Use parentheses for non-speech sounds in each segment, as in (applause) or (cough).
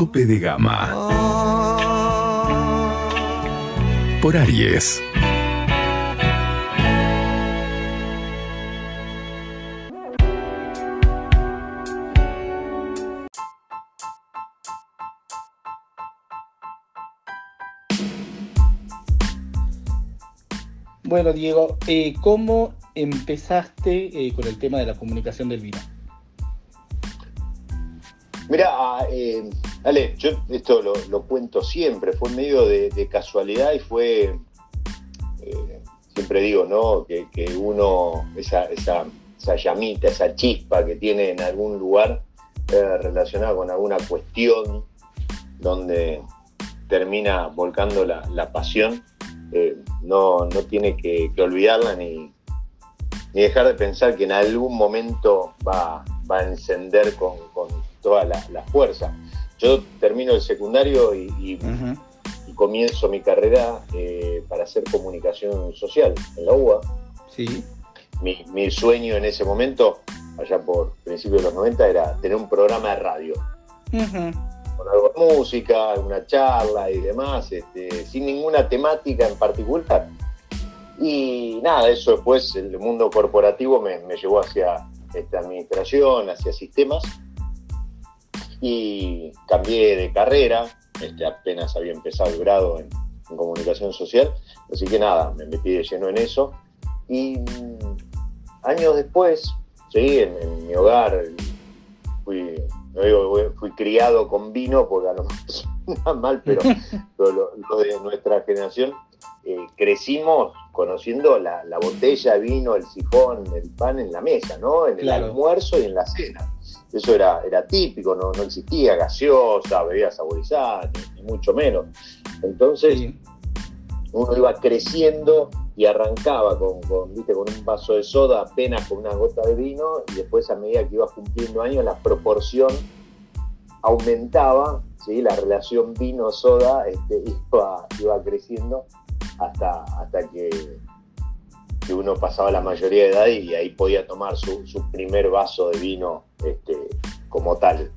Tope de Gama por Aries. Bueno, Diego, eh, ¿cómo empezaste eh, con el tema de la comunicación del vino? Mira, eh, Ale, yo esto lo, cuento siempre, fue medio de, casualidad y fue, eh, siempre digo, ¿no? Que, uno, esa, esa, llamita, esa chispa que tiene en algún lugar eh, relacionada con alguna cuestión donde termina volcando la, pasión, eh, no, no tiene que, que olvidarla ni, ni dejar de pensar que en algún momento va, va a encender con, con toda la, la fuerza. Yo termino el secundario y, y- y comienzo mi carrera eh, para hacer comunicación social en la UBA. Sí. Mi, mi sueño en ese momento, allá por principios de los 90, era tener un programa de radio con algo de música, una charla y demás, este, sin ninguna temática en particular. Y nada, eso después el mundo corporativo me, me llevó hacia esta administración, hacia sistemas, y cambié de carrera, este, apenas había empezado el grado en, en comunicación social, así que nada, me metí de lleno en eso. Y mm, años después, sí, en, en mi hogar, fui, no digo que fui criado con vino, porque a lo mejor (laughs) mal, pero, (laughs) pero lo, lo de nuestra generación, eh, crecimos conociendo la, la botella vino, el sifón, el pan en la mesa, ¿no? En el Claro. almuerzo y en la cena. Eso era, era típico, no, no existía gaseosa, bebidas saborizadas, ni, ni mucho menos. Entonces, Sí. uno iba creciendo y arrancaba con, con, ¿viste? con un vaso de soda, apenas con una gota de vino, y después a medida que iba cumpliendo años, la proporción aumentaba, ¿sí? la relación vino-soda este, (laughs) iba, iba creciendo hasta, hasta que, que uno pasaba la mayoría de edad y ahí podía tomar su, su primer vaso de vino este, como tal.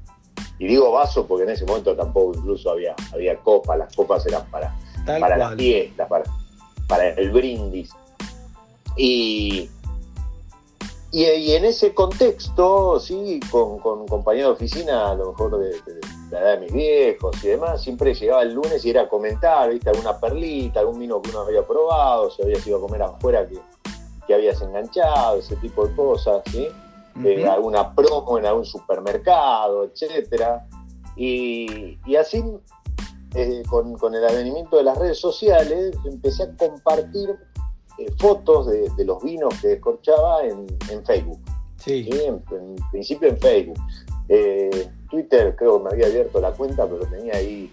Y digo vaso porque en ese momento tampoco incluso había, había copas, las copas eran para Tal para las fiestas, para, para el brindis. Y, y, y en ese contexto, sí, con, con compañeros de oficina, a lo mejor de, de la edad de mis viejos y demás, siempre llegaba el lunes y era comentar, ¿viste? Alguna perlita, algún vino que uno había probado, si habías ido a comer afuera que, que habías enganchado, ese tipo de cosas, ¿sí? eh, alguna promo en algún supermercado, etcétera. Y, y así, eh, con, con el advenimiento de las redes sociales, empecé a compartir eh, fotos de, de los vinos que descorchaba en, en Facebook. Sí. ¿sí? En, en principio en Facebook. Eh, Twitter creo que me había abierto la cuenta, pero tenía ahí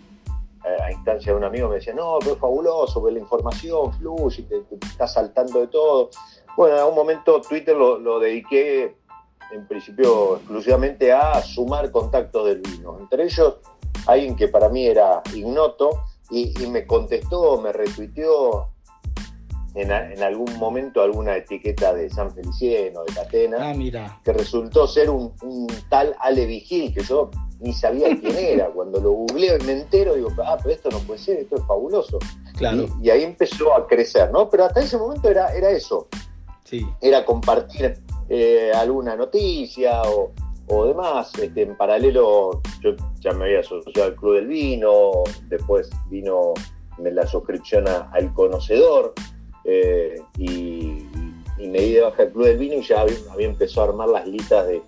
a instancia de un amigo me decía, no, pero es fabuloso, que la información fluye, te, te estás saltando de todo. Bueno, en algún momento Twitter lo, lo dediqué en principio exclusivamente a sumar contactos del vino. Entre ellos, alguien que para mí era ignoto y, y me contestó, me retuiteó en, a- en algún momento alguna etiqueta de San Feliciano, de Catena Ah, mira. que resultó ser un, un tal Ale Vigil, que yo ni sabía quién era. (laughs) Cuando lo googleo y me entero, digo, ah, pero esto no puede ser, esto es fabuloso. Claro. Y, y ahí empezó a crecer, ¿no? Pero hasta ese momento era, era eso, Sí. era compartir eh, alguna noticia o, o demás. Este, en paralelo, yo ya me había asociado al Club del Vino, después vino la suscripción a- al Conocedor, eh, y, y me di de baja el Club del Vino y ya había, había empezado a armar las listas de,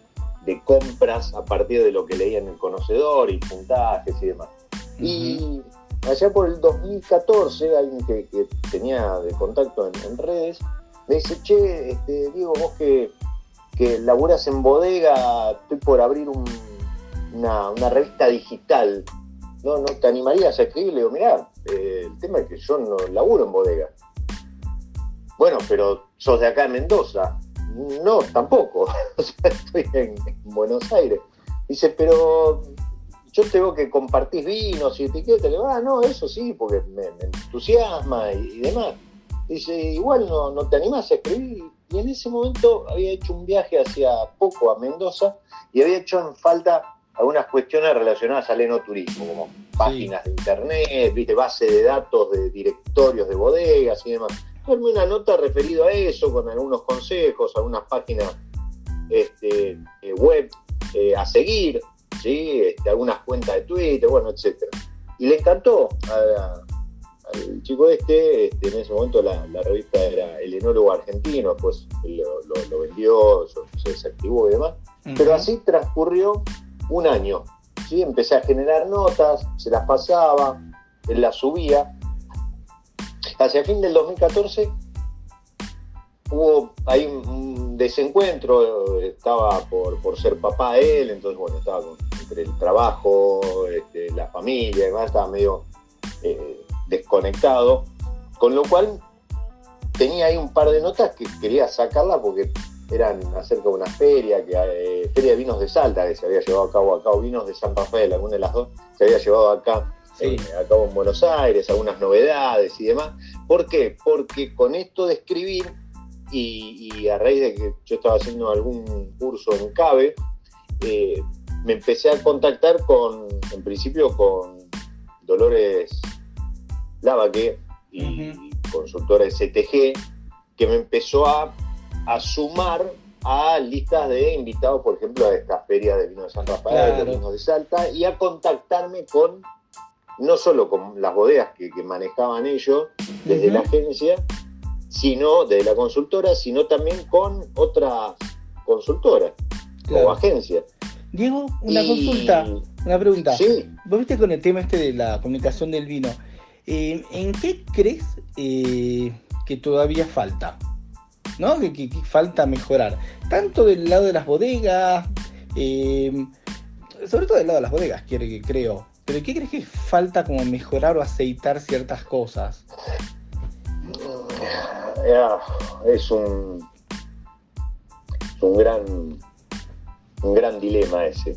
de compras a partir de lo que leía en el Conocedor y puntajes y demás. Y allá por el 2014, alguien que, que tenía de contacto en, en redes, me dice, che, este, Diego, vos que, que laburas en bodega, estoy por abrir un, una, una revista digital, ¿no, ¿no te animarías a escribir? Le digo, mirá, eh, el tema es que yo no laburo en bodega. Bueno, pero sos de acá en Mendoza. No, tampoco. (laughs) o sea, estoy en, en Buenos Aires. Dice, pero yo tengo que compartir vinos y etiquetas. Le digo, ah, no, eso sí, porque me, me entusiasma y, y demás. Dice, igual no, no te animás a escribir. Y en ese momento había hecho un viaje hacia poco a Mendoza y había hecho en falta algunas cuestiones relacionadas al enoturismo, como páginas de internet, viste, base de datos de directorios de bodegas y demás. Darme una nota referido a eso, con algunos consejos, algunas páginas este, eh, web eh, a seguir, ¿sí? Este, algunas cuentas de Twitter, bueno, etcétera. Y le encantó a- al chico este, este, en ese momento la, la revista era El Enólogo Argentino, pues lo, lo- lo vendió, se desactivó y demás. Pero así transcurrió un año. ¿sí? Empecé a generar notas, se las pasaba, él las subía. Hacia fin del 2014 hubo ahí un, desencuentro, estaba por, por ser papá él, entonces bueno, estaba con- entre el trabajo, este, la familia y demás, estaba medio eh, desconectado, con lo cual tenía ahí un par de notas que quería sacarla porque eran acerca de una feria, que eh, Feria de Vinos de Salta, que se había llevado a cabo acá, o Vinos de San Rafael, alguna de las dos, se había llevado acá, Sí. eh, a cabo en Buenos Aires, algunas novedades y demás. ¿Por qué? Porque con esto de escribir, y, y a raíz de que yo estaba haciendo algún curso en CABE, eh, me empecé a contactar con, en principio, con Dolores Lavaque y consultora STG, que me empezó a, a sumar a listas de invitados, por ejemplo, a esta feria de vino de San Rafael, Claro. de vinos de Salta, y a contactarme con, no solo con las bodegas que, que manejaban ellos desde la agencia, sino desde la consultora, sino también con otras consultoras o agencias. Diego, una Y- consulta, una pregunta. Sí, Vos viste con el tema este de la comunicación del vino. eh, ¿En qué crees eh, que todavía falta? ¿No? Que, que- que falta mejorar. Tanto del lado de las bodegas, eh, sobre todo del lado de las bodegas, creo. Pero ¿qué crees que falta como mejorar o aceitar ciertas cosas? Es un, es un gran un gran dilema ese.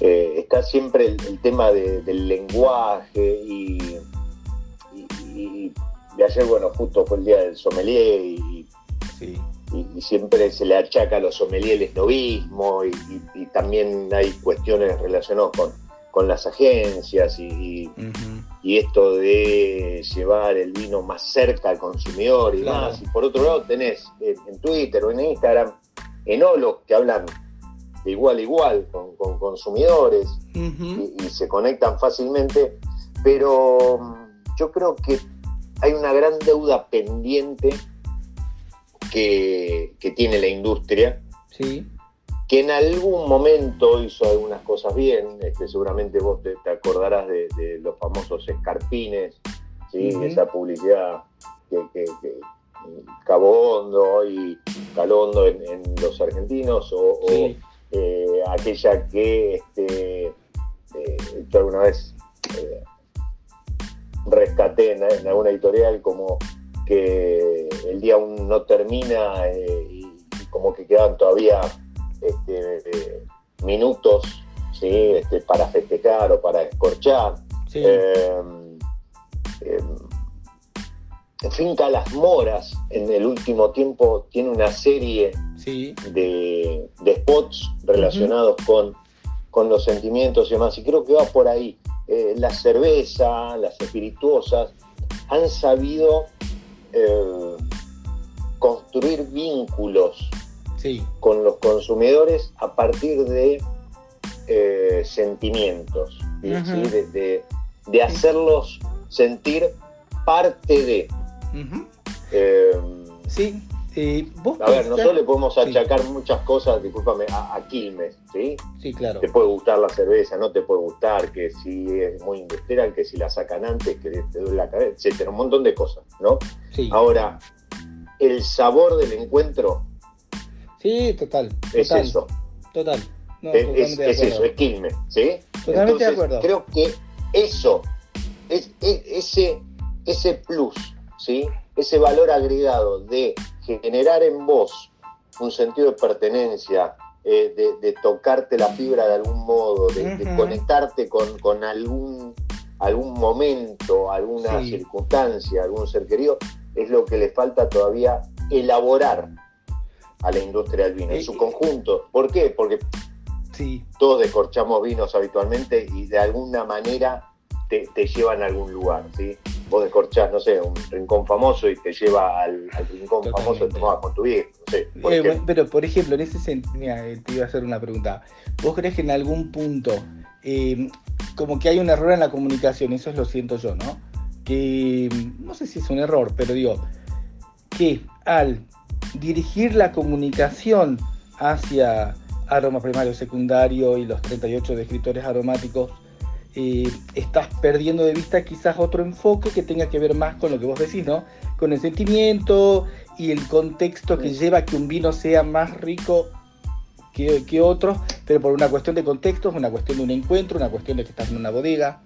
Eh, está siempre el, el tema de- del lenguaje y, y, ayer, bueno, justo fue el día del sommelier y, Sí. siempre se le achaca a los sommeliers el esnovismo y también hay cuestiones relacionadas con, con las agencias y, y- esto de llevar el vino más cerca al consumidor y Claro. más. Y por otro lado tenés en, en Twitter o en Instagram enólogos que hablan de igual a igual con, con consumidores y, y se conectan fácilmente, pero mm, yo creo que hay una gran deuda pendiente que, que tiene la industria, Sí. Que en algún momento hizo algunas cosas bien, este, seguramente vos te, te acordarás de, de los famosos escarpines, ¿sí? Esa publicidad que, que, que cavó hondo y caló hondo en, en los argentinos, o, eh, aquella que este, eh, yo alguna vez eh, rescaté en, en alguna editorial como que el día aún no termina y como que quedan todavía este, minutos ¿sí? este, para festejar o para escorchar. Sí. Eh, eh, Finca Las Moras en el último tiempo tiene una serie sí. de, de spots relacionados con, con los sentimientos y demás. Y creo que va por ahí. Eh, la cerveza, las espirituosas, han sabido construir vínculos Sí. con los consumidores a partir de eh, sentimientos, de, de- de hacerlos sentir parte de. Eh, Sí. Eh, ¿vos a ver, nosotros le podemos Sí. achacar muchas cosas, discúlpame, a, a Quilmes, ¿sí? Sí, claro. Te puede gustar la cerveza, no te puede gustar, que si es muy industrial, que si la sacan antes, que te duele la cabeza, etcétera, un montón de cosas, ¿no? Sí. Ahora, el sabor del encuentro Sí, total. es total, eso. Total. No, es, es- es eso, es Quilmes, ¿sí? Totalmente de acuerdo. creo que eso, es, es- ese, ese plus, ¿sí? Ese valor agregado de generar en vos un sentido de pertenencia, eh, de, de tocarte la fibra de algún modo, de, conectarte con, con algún, algún momento, alguna Sí. circunstancia, algún ser querido, es lo que le falta todavía elaborar a la industria del vino, en Eh, su eh, conjunto. ¿Por qué? Porque Sí, todos descorchamos vinos habitualmente y de alguna manera te, te llevan a algún lugar, ¿sí? Vos descorchás, no sé, un rincón famoso y te lleva al, al rincón famoso que Totalmente. tomabas con tu viejo, no sé. por Eh, bueno, pero por ejemplo, en ese sentido, te iba a hacer una pregunta. ¿Vos crees que en algún punto, eh, como que hay un error en la comunicación, eso es lo siento yo, ¿no? Que no sé si es un error, pero digo, que al dirigir la comunicación hacia aroma primario, secundario y los 38 descriptores aromáticos, eh, estás perdiendo de vista quizás otro enfoque que tenga que ver más con lo que vos decís, ¿no? Con el sentimiento y el contexto que lleva a que un vino sea más rico que, que otros, pero por una cuestión de contexto, es una cuestión de un encuentro, una cuestión de que estás en una bodega.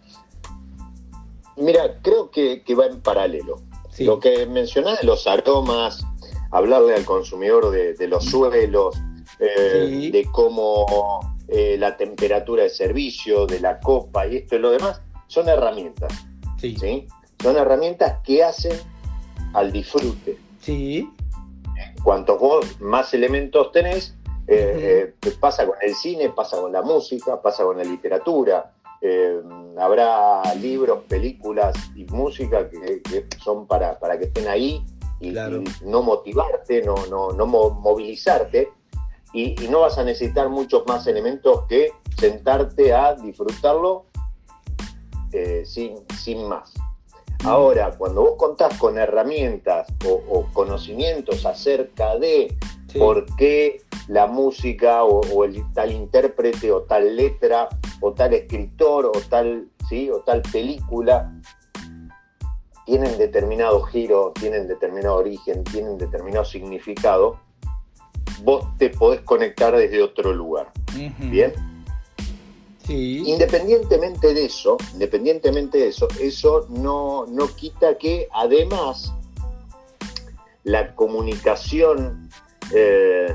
Mira, creo que, que va en paralelo. Sí, Lo que mencionás de los aromas, hablarle al consumidor de, de los suelos, eh, Sí. de cómo eh, la temperatura de servicio, de la copa y esto y lo demás, son herramientas. sí, ¿sí? Son herramientas que hacen al disfrute. sí, Cuanto vos más elementos tenés, eh, pasa con el cine, pasa con la música, pasa con la literatura. Habrá libros, películas y música que, que son para, para que estén ahí y, Claro. y no motivarte, no, no, no mo- movilizarte. Y, y no vas a necesitar muchos más elementos que sentarte a disfrutarlo eh, sin, sin más. Ahora, cuando vos contás con herramientas o, o conocimientos acerca de sí. por qué la música o, o el tal intérprete o tal letra o tal escritor o tal, ¿sí? o tal película tienen determinado giro, tienen determinado origen, tienen determinado significado, vos te podés conectar desde otro lugar. ¿Bien? Sí, Independientemente de eso, independientemente de eso, eso no, no quita que además la comunicación, eh,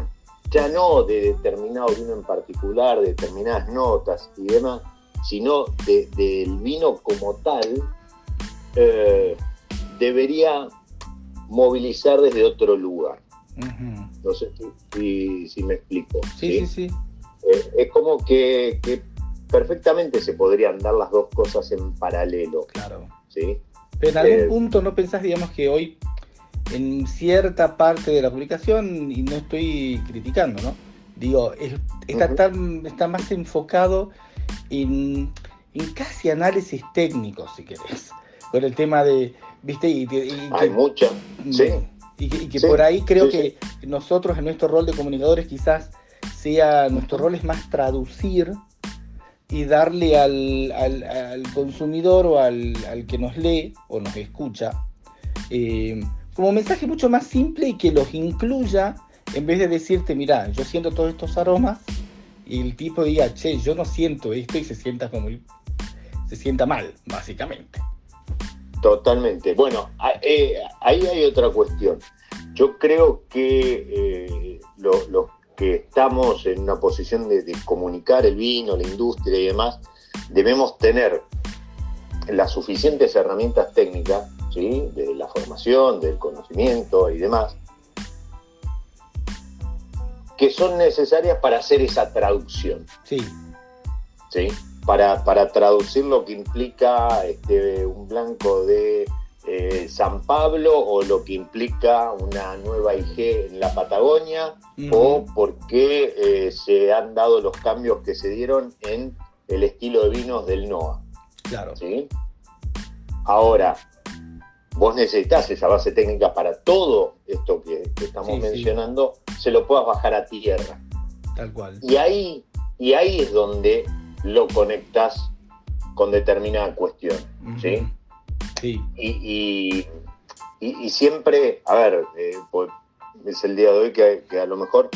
ya no de determinado vino en particular, de determinadas notas y demás, sino de- del vino como tal, eh, debería movilizar desde otro lugar. No sé si, me explico. sí, sí, sí. Eh, es como que, que perfectamente se podrían dar las dos cosas en paralelo, claro. ¿sí? Pero en algún Eh, punto no pensás, digamos, que hoy en cierta parte de la publicación, y no estoy criticando, ¿no? Digo, es- está, tan- está más enfocado en, en casi análisis técnicos, si querés, con el tema de, ¿viste? Y, y- y Hay que- mucha, sí, y que, y que Sí, por ahí creo sí, que nosotros en nuestro rol de comunicadores quizás sea, nuestro rol es más traducir y darle al, al- al consumidor o al, al que nos lee o nos escucha eh, como mensaje mucho más simple y que los incluya en vez de decirte, mira, yo siento todos estos aromas y el tipo diga, che, yo no siento esto y se sienta como se sienta mal, básicamente. Totalmente. Bueno, eh, ahí hay otra cuestión. Yo creo que eh, lo- los que estamos en una posición de, de comunicar el vino, la industria y demás, debemos tener las suficientes herramientas técnicas, ¿sí? de la formación, del conocimiento y demás, que son necesarias para hacer esa traducción. Sí, ¿sí? Para, para traducir lo que implica este, un blanco de eh, San Pablo o lo que implica una nueva IG en la Patagonia o por qué eh, se han dado los cambios que se dieron en el estilo de vinos del NOA. claro. ¿sí? Ahora, vos necesitas esa base técnica para todo esto que, que estamos Sí, sí. mencionando, se lo puedas bajar a tierra. Tal cual. Y ahí, y ahí es donde lo conectas con determinada cuestión. ¿sí? Sí, Y, y- y- y siempre, a ver, eh, pues, es el día de hoy que, que a lo mejor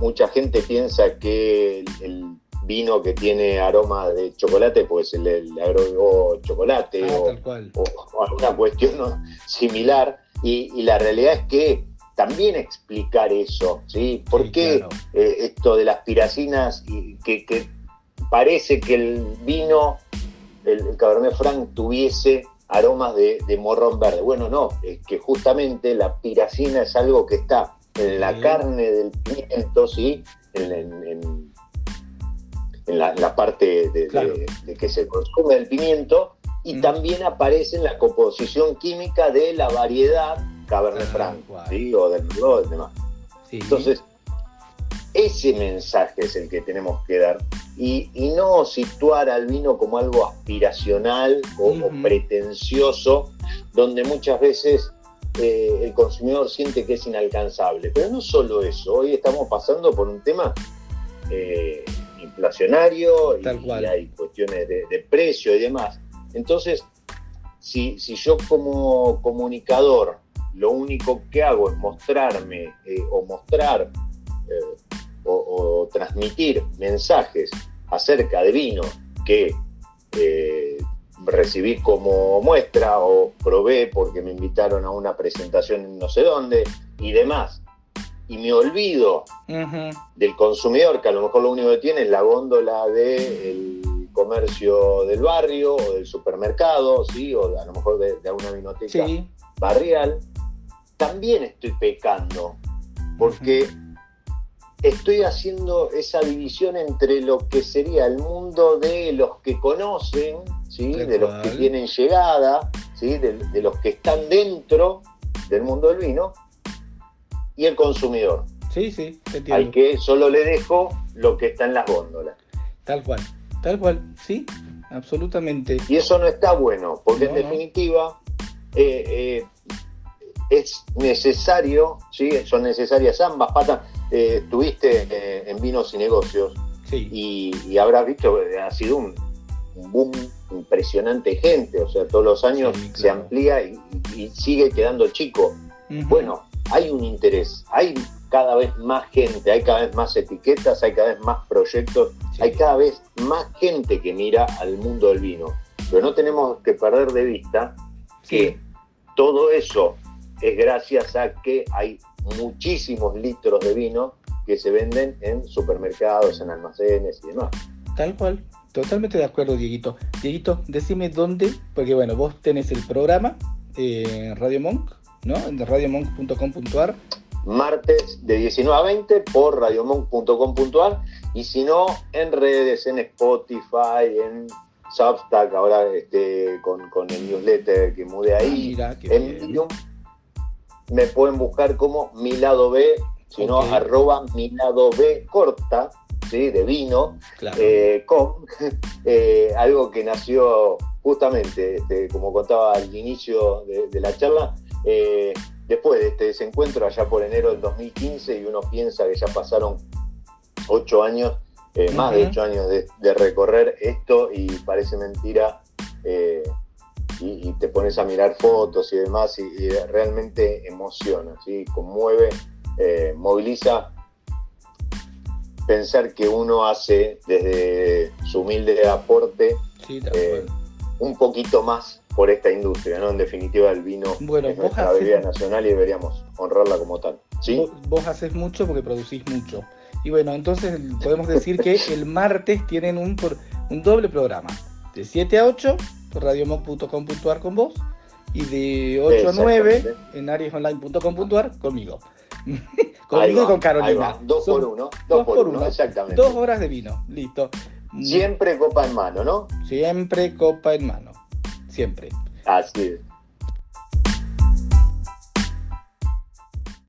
mucha gente piensa que el, el vino que tiene aroma de chocolate, pues le, le agregó chocolate Ah, o, alguna cuestión ¿no? similar. Y, y la realidad es que también explicar eso, ¿sí? ¿Por Sí, qué claro. eh, esto de las piracinas, y que, que parece que el vino, el, el Cabernet Franc, tuviese aromas de, de morrón verde? Bueno, no, es que justamente la piracina es algo que está en la carne del pimiento, ¿sí? En, en- en- en la, parte de, de- Claro. de que se consume el pimiento y Mm. también aparece en la composición química de la variedad Cabernet Franc. ¿sí? o del Merlot, demás. Sí. Entonces, ese mensaje es el que tenemos que dar y, y no situar al vino como algo aspiracional o, pretencioso, donde muchas veces eh, el consumidor siente que es inalcanzable. Pero no solo eso, hoy estamos pasando por un tema eh, inflacionario y, Tal cual. y hay cuestiones de, de precio y demás. Entonces, si, si yo como comunicador lo único que hago es mostrarme eh, o mostrar o, o transmitir mensajes acerca de vino que eh, recibí como muestra o probé porque me invitaron a una presentación en no sé dónde y demás, y me olvido del consumidor, que a lo mejor lo único que tiene es la góndola del comercio del barrio o del supermercado, ¿sí? o a lo mejor de, de alguna vinoteca Sí. barrial, también estoy pecando, porque estoy haciendo esa división entre lo que sería el mundo de los que conocen, ¿sí? De los que tienen llegada, ¿sí? de, de los que están dentro del mundo del vino, y el consumidor, Sí, sí, te al entiendo. que solo le dejo lo que está en las góndolas. Tal cual. Tal cual. Sí, absolutamente. Y eso no está bueno, porque No, en no. definitiva eh, eh, es necesario, ¿sí? son necesarias ambas patas. Eh, estuviste eh, en Vinos y Negocios Sí. y, y habrás visto, ha sido un, boom impresionante gente, o sea, todos los años Sí, se amplía y, y sigue quedando chico. Bueno, hay un interés, hay cada vez más gente, hay cada vez más etiquetas, hay cada vez más proyectos, Sí. hay cada vez más gente que mira al mundo del vino. Pero no tenemos que perder de vista que todo eso es gracias a que hay muchísimos litros de vino que se venden en supermercados, en almacenes y demás. Tal cual. Totalmente de acuerdo, Dieguito. Dieguito, decime dónde, porque bueno, vos tenés el programa eh, en Radio Monk, ¿no? En radiomonk.com.ar. Martes de 19 a 20 por radiomonk.com.ar y si no, en redes, en Spotify, en Substack, ahora este, con, con el newsletter que mudé ahí. Mira, qué en bien. Me pueden buscar como mi lado B, si no, Ok. arroba mi lado B corta, ¿sí? de vino, Claro. eh, con (laughs) eh, algo que nació justamente, este, como contaba al inicio de, de la charla, eh, después de este desencuentro allá por enero del 2015 y uno piensa que ya pasaron ocho años, más de ocho años de, de recorrer esto y parece mentira. Y, y te pones a mirar fotos y demás y, y realmente emociona, ¿sí? conmueve, eh, moviliza pensar que uno hace desde su humilde aporte sí, eh, un poquito más por esta industria, ¿no? En definitiva el vino Bueno, es nuestra bebida nacional y deberíamos honrarla como tal. ¿sí? Vos, vos haces mucho porque producís mucho. Y bueno, entonces podemos decir que el martes tienen un, por- un doble programa. De 7 a 8 por radiomoc.com.ar con vos y de 8 a 9 Exactamente. en ariesonline.com.ar conmigo. (laughs) Conmigo va, y con Carolina. Dos Son por uno, dos, por uno, exactamente. Dos horas de vino, listo. Siempre copa en mano, ¿no? Siempre copa en mano. Siempre. Así es.